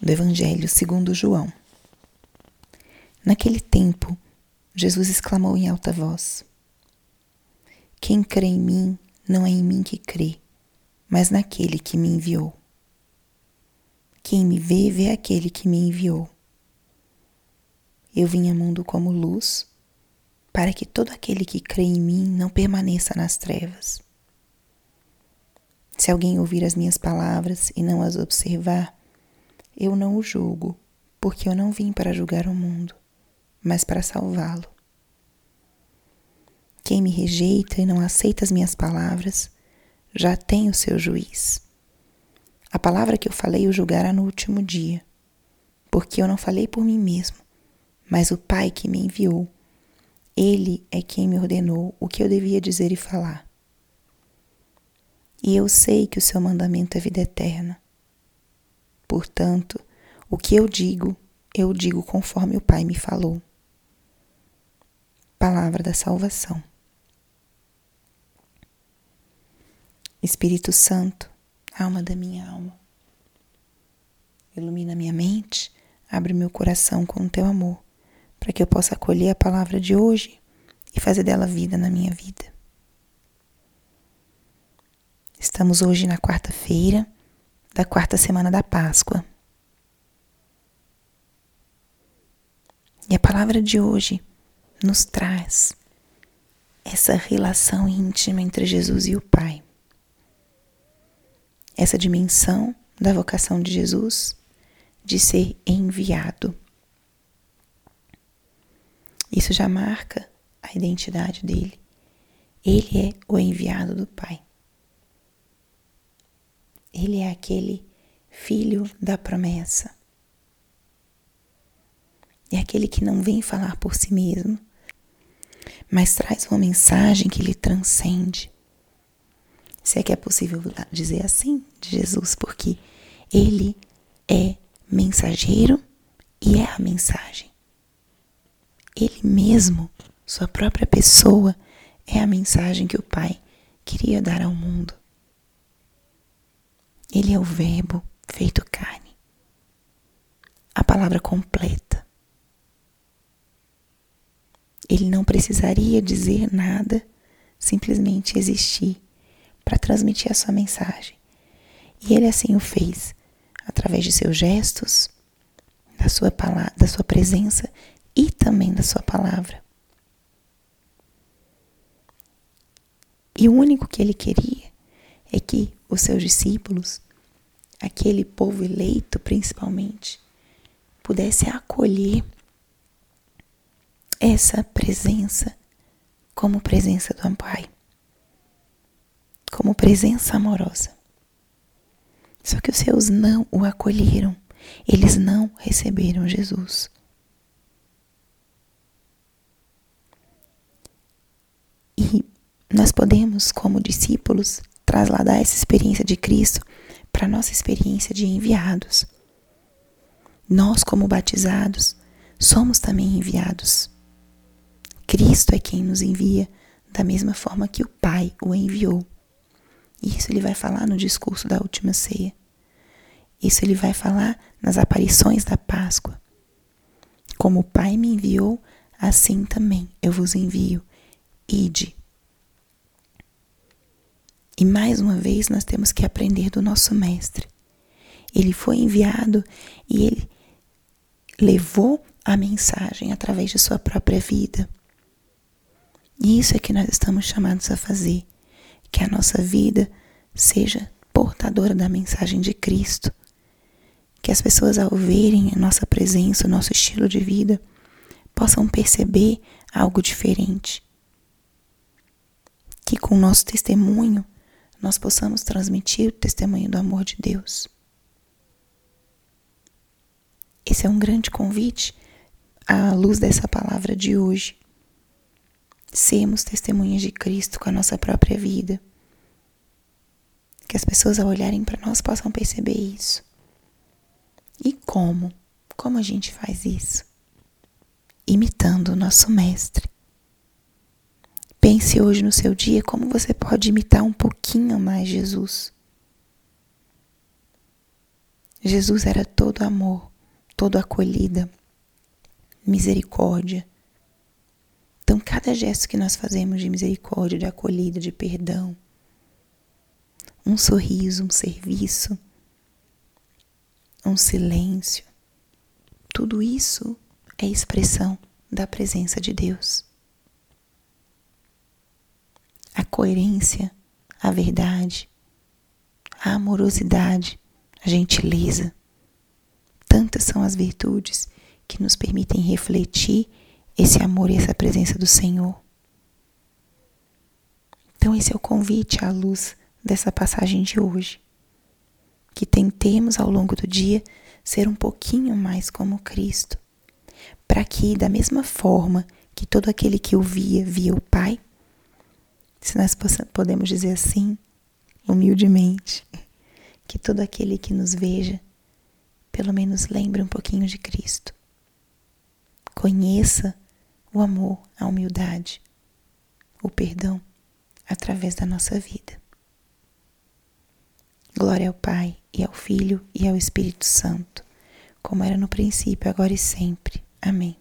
do Evangelho segundo João. Naquele tempo, Jesus exclamou em alta voz: Quem crê em mim, não é em mim que crê, mas naquele que me enviou. Quem me vê, vê aquele que me enviou. Eu vim ao mundo como luz, para que todo aquele que crê em mim não permaneça nas trevas. Se alguém ouvir as minhas palavras e não as observar, eu não o julgo, porque eu não vim para julgar o mundo, mas para salvá-lo. Quem me rejeita e não aceita as minhas palavras, já tem o seu juiz. A palavra que eu falei o julgará no último dia, porque eu não falei por mim mesmo, mas o Pai que me enviou. Ele é quem me ordenou o que eu devia dizer e falar. E eu sei que o seu mandamento é vida eterna. Portanto, o que eu digo, eu digo conforme o Pai me falou. Palavra da salvação. Espírito Santo, alma da minha alma, ilumina minha mente, abre meu coração com o teu amor, para que eu possa acolher a palavra de hoje e fazer dela vida na minha vida. Estamos hoje na quarta-feira da quarta semana da Páscoa. E a palavra de hoje nos traz essa relação íntima entre Jesus e o Pai. Essa dimensão da vocação de Jesus de ser enviado. Isso já marca a identidade dele. Ele é o enviado do Pai. Ele é aquele filho da promessa. É aquele que não vem falar por si mesmo, mas traz uma mensagem que lhe transcende. Se é que é possível dizer assim de Jesus, porque ele é mensageiro e é a mensagem. Ele mesmo, sua própria pessoa, é a mensagem que o Pai queria dar ao mundo. Ele é o Verbo feito carne, a palavra completa. Ele não precisaria dizer nada, simplesmente existir para transmitir a sua mensagem. E ele assim o fez, através de seus gestos, da sua, palavra, da sua presença e também da sua palavra. E o único que ele queria é que os seus discípulos, aquele povo eleito principalmente, pudesse acolher essa presença como presença do Pai, como presença amorosa. Só que os seus não o acolheram, eles não receberam Jesus. E nós podemos, como discípulos, trasladar essa experiência de Cristo para a nossa experiência de enviados. Nós, como batizados, somos também enviados. Cristo é quem nos envia da mesma forma que o Pai o enviou. Isso ele vai falar no discurso da última ceia. Isso ele vai falar nas aparições da Páscoa. Como o Pai me enviou, assim também eu vos envio. Ide. E mais uma vez nós temos que aprender do nosso Mestre. Ele foi enviado e ele levou a mensagem através de sua própria vida. E isso é que nós estamos chamados a fazer: que a nossa vida seja portadora da mensagem de Cristo. Que as pessoas, ao verem a nossa presença, o nosso estilo de vida, possam perceber algo diferente. Que com o nosso testemunho nós possamos transmitir o testemunho do amor de Deus. Esse é um grande convite à luz dessa palavra de hoje. Sermos testemunhas de Cristo com a nossa própria vida. Que as pessoas, ao olharem para nós, possam perceber isso. E como? Como a gente faz isso? Imitando o nosso Mestre. Pense hoje no seu dia como você pode imitar um pouquinho mais Jesus. Jesus era todo amor, todo acolhida, misericórdia. Então, cada gesto que nós fazemos de misericórdia, de acolhida, de perdão, um sorriso, um serviço, um silêncio, tudo isso é expressão da presença de Deus. A coerência, a verdade, a amorosidade, a gentileza. Tantas são as virtudes que nos permitem refletir esse amor e essa presença do Senhor. Então, esse é o convite à luz dessa passagem de hoje. Que tentemos ao longo do dia ser um pouquinho mais como Cristo, para que, da mesma forma que todo aquele que o via, via o Pai, se nós podemos dizer assim, humildemente, que todo aquele que nos veja, pelo menos lembre um pouquinho de Cristo. Conheça o amor, a humildade, o perdão através da nossa vida. Glória ao Pai, e ao Filho, e ao Espírito Santo, como era no princípio, agora e sempre. Amém.